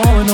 Oh.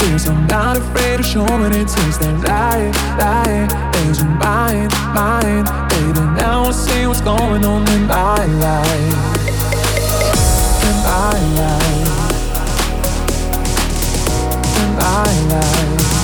fears. I'm not afraid to show when it takes. They're lying, lying, things are mine, mine. Baby, now I see what's going on in my life. In my life. In my life.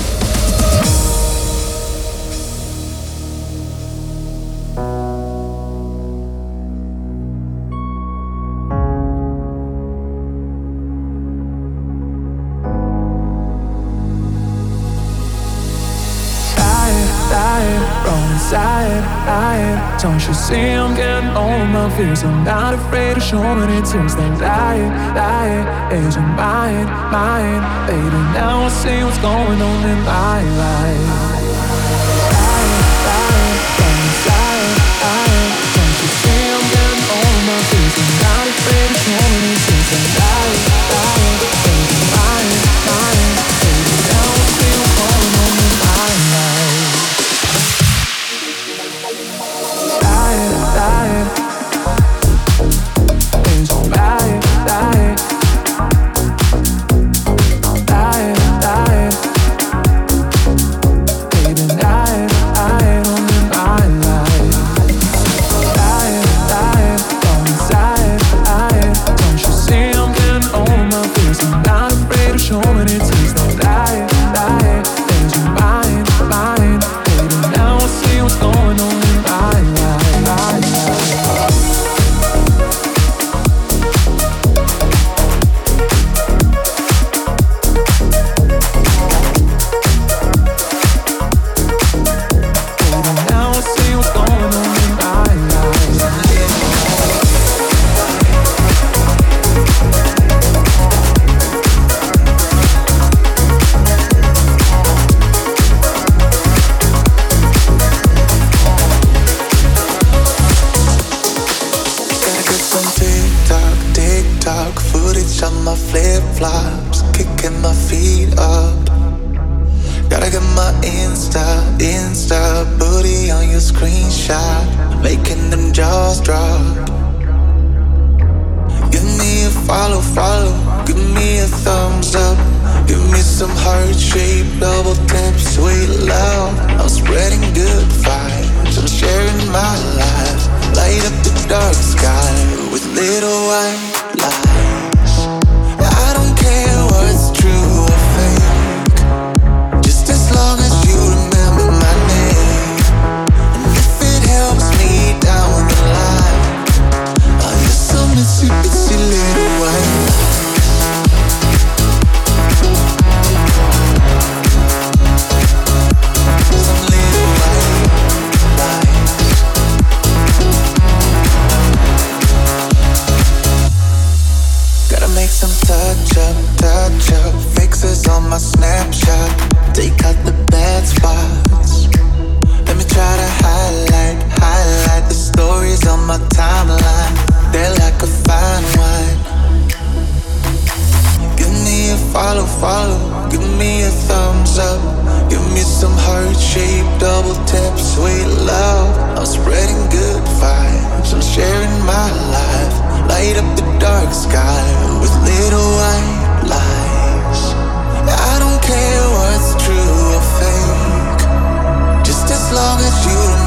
I don't you see I'm getting all my fears? I'm not afraid of showing it tears. They lie, lie, is mind, mine? Baby, now I see what's going on in my life. Don't you see I'm getting all my fears? I'm not afraid of showing it tears. They lie, lie, follow, give me a thumbs up. Give me some heart shape, double tap, sweet love. I'm spreading good vibes, I'm sharing my life. Light up the dark sky with little white lights. My timeline. They're like a fine wine. Give me a follow, follow. Give me a thumbs up. Give me some heart shaped double tap, sweet love. I'm spreading good vibes. I'm sharing my life. Light up the dark sky with little white lights. I don't care what's true or fake. Just as long as you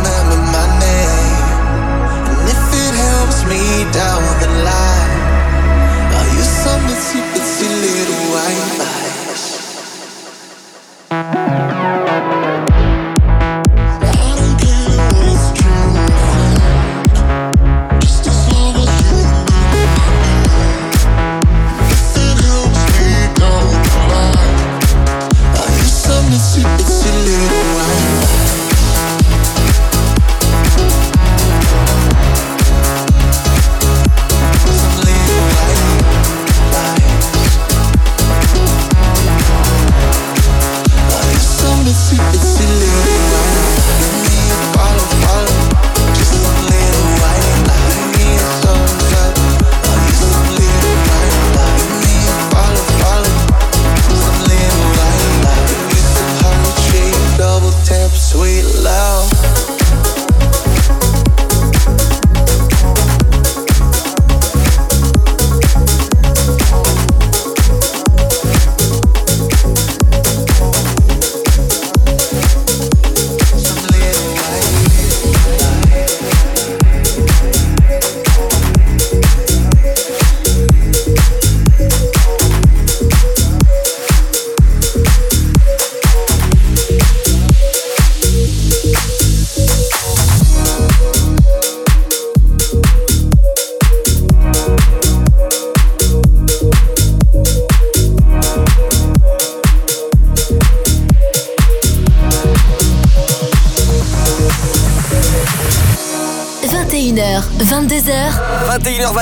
me down the line. Are you some itsy bitsy little white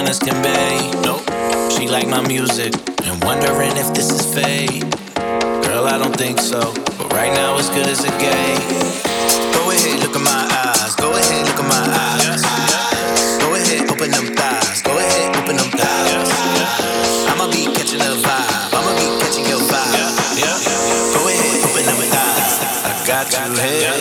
fine as can be. Nope. She like my music and wondering if this is fake. Girl, I don't think so, but right now it's good as a gay. Go ahead, look in my eyes. Go ahead, look in my eyes. Go ahead, open them thighs. Go ahead, open them thighs. I'ma be catching a vibe. I'ma be catching your vibe. Go ahead, open them thighs. I got you hand.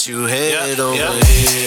You head yeah, over yeah. heels,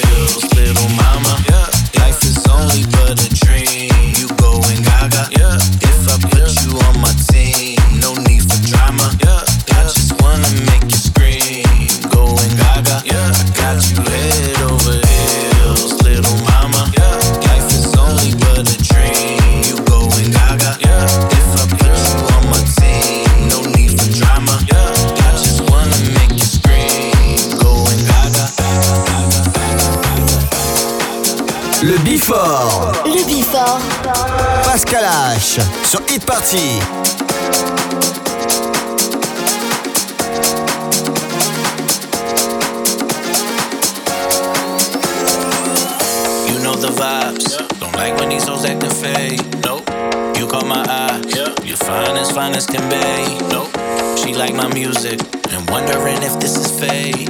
Sur Hit Party. You know the vibes. Don't like when these hoes acting fake. Nope. You caught my eye. Yeah. You're fine as fine as can be. Nope. She like my music and wondering if this is fake.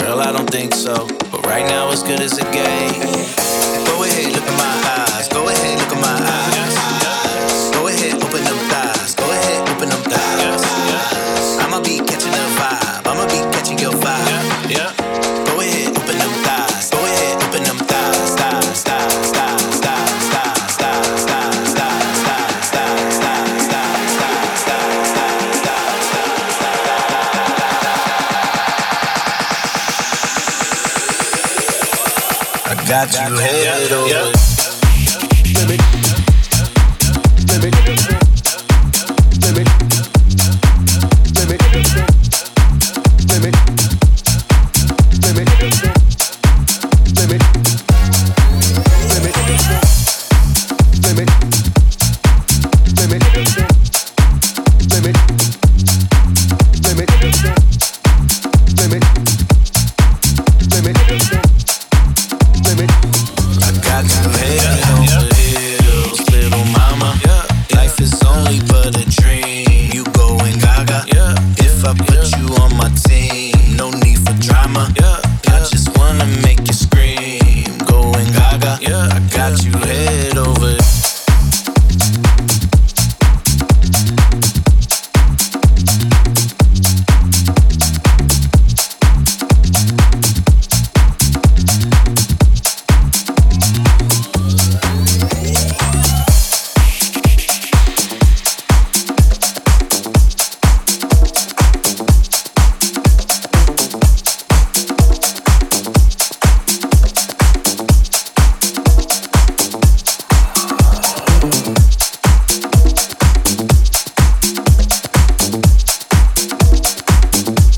Girl, I don't think so. But right now, as good as it gets. Go ahead, look in my eyes. Go ahead, look in my eyes. Got you head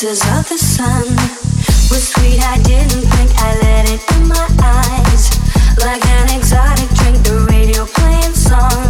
glimpses of the sun were sweet. I didn't think I let it in my eyes. Like an exotic drink, the radio playing songs.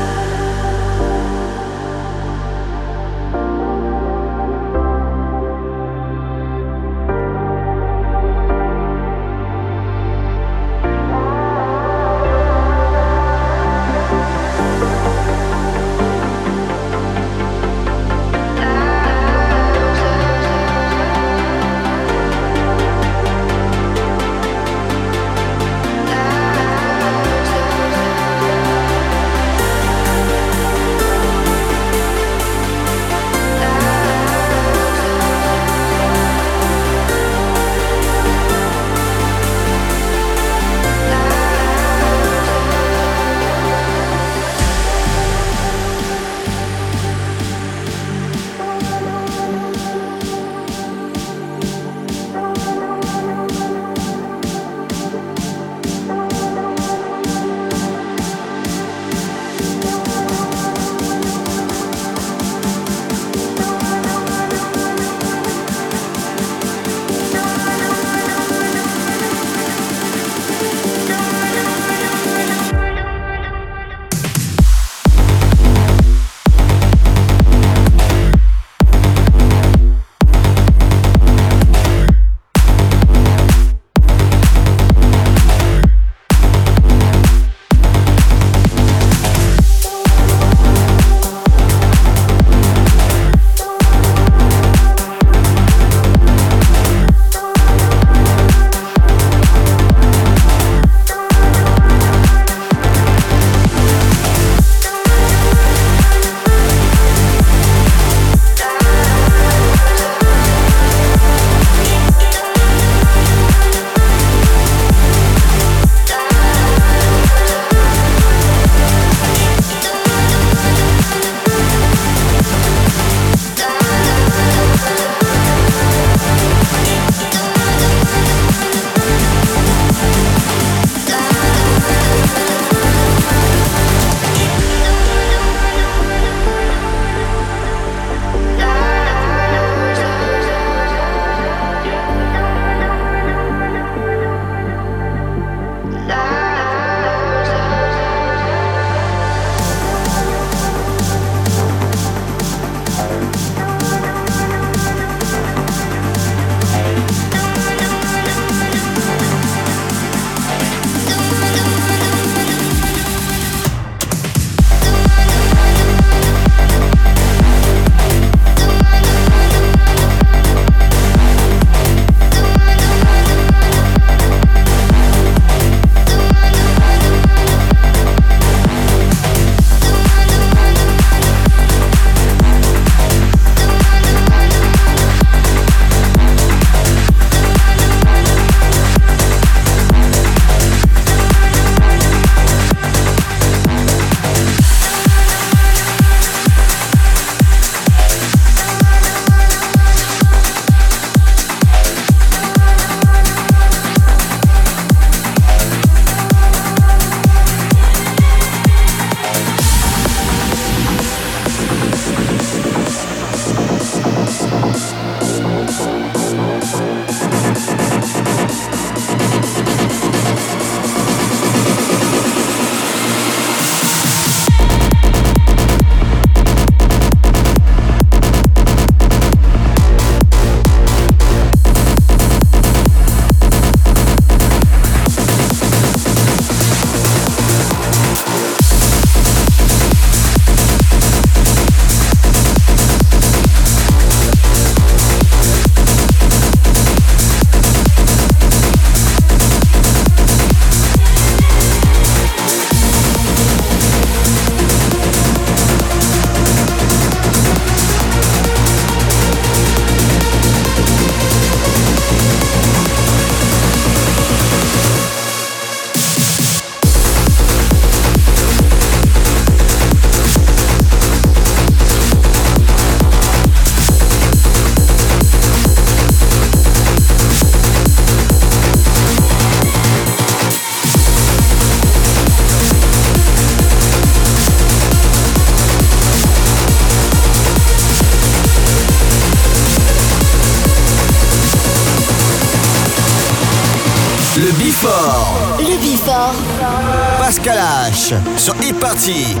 Party.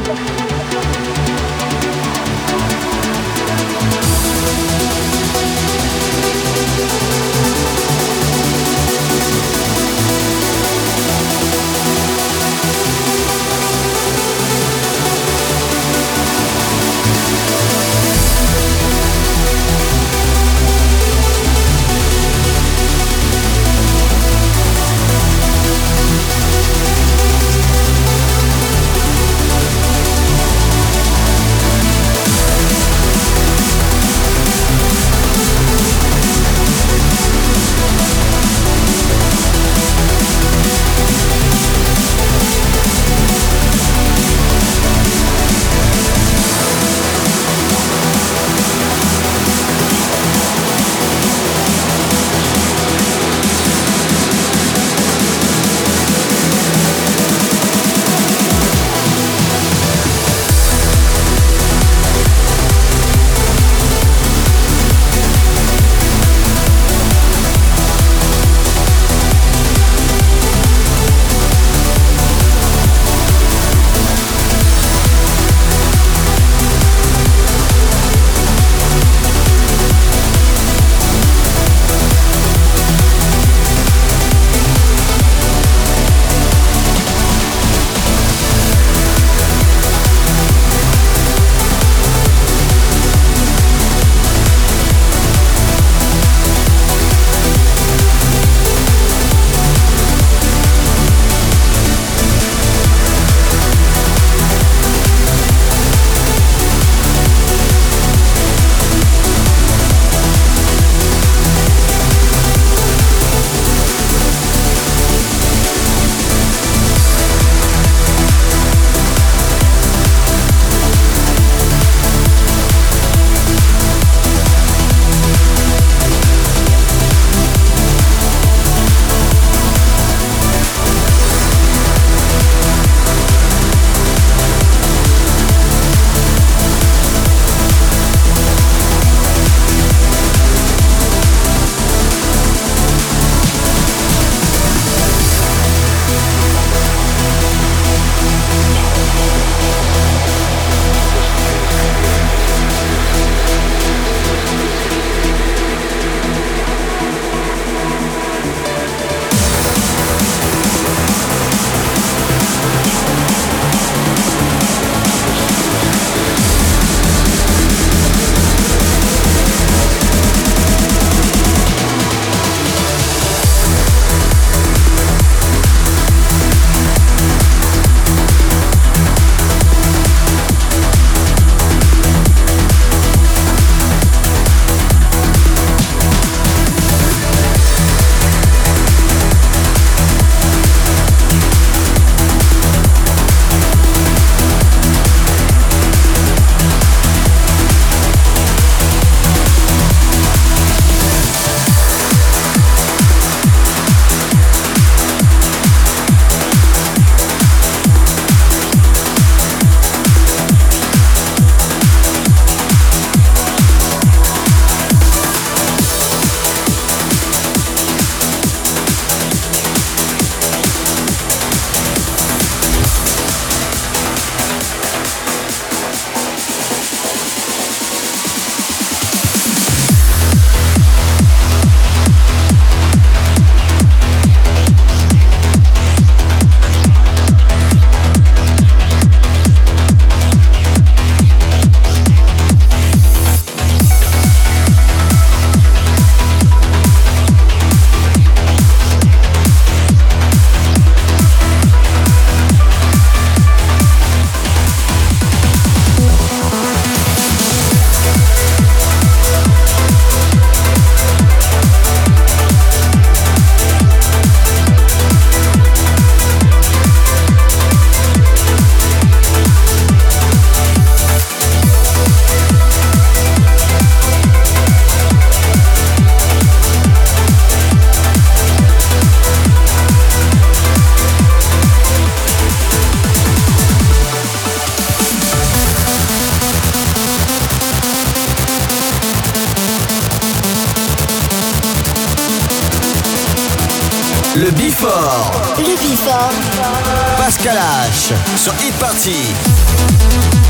Party.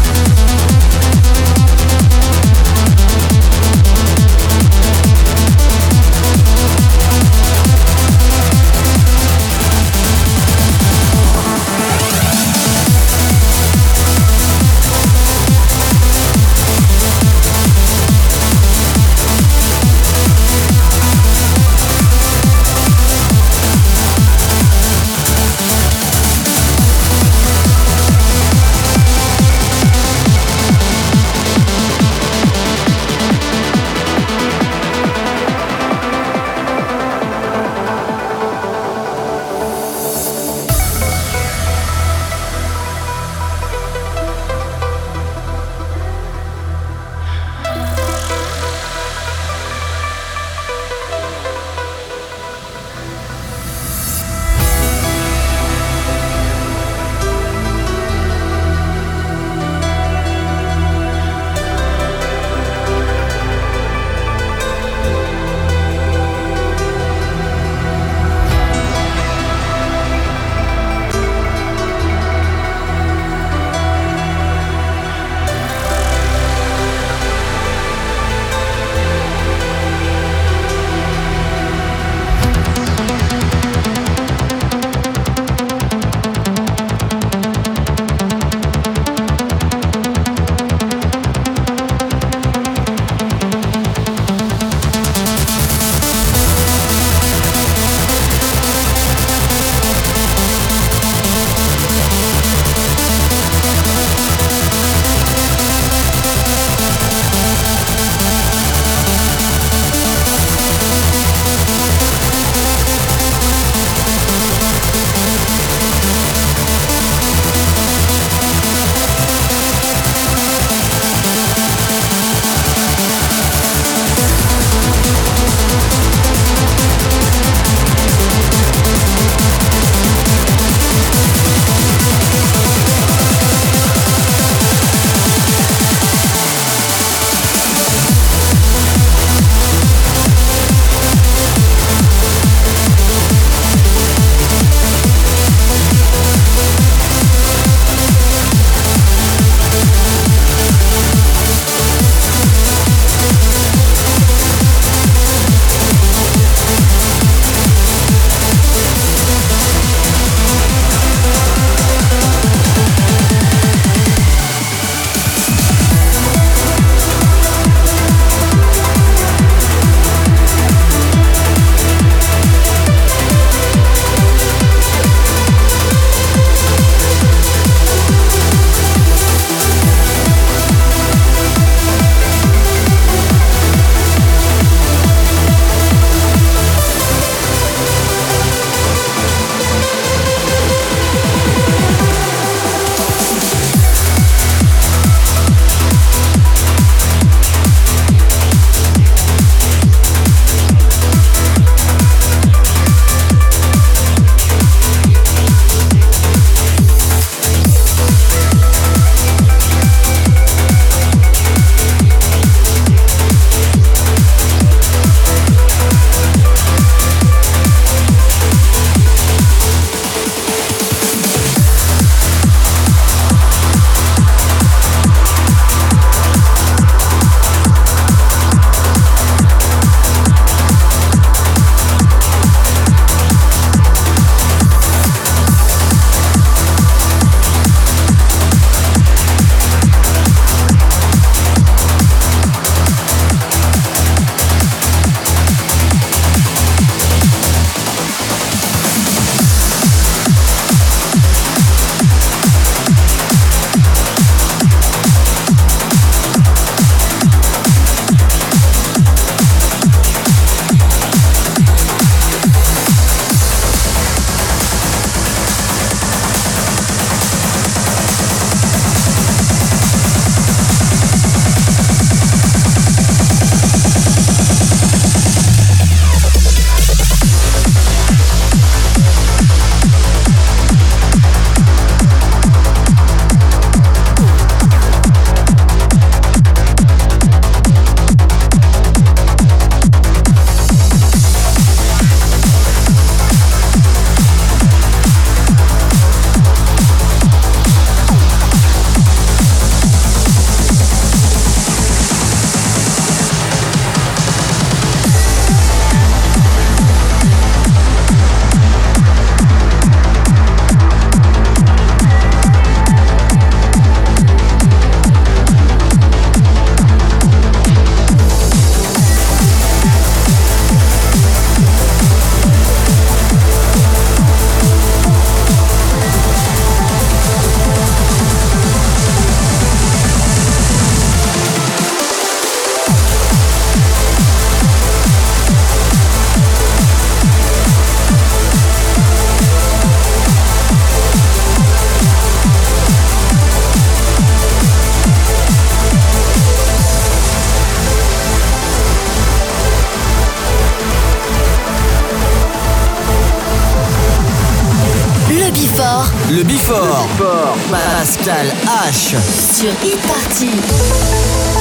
sur e-party.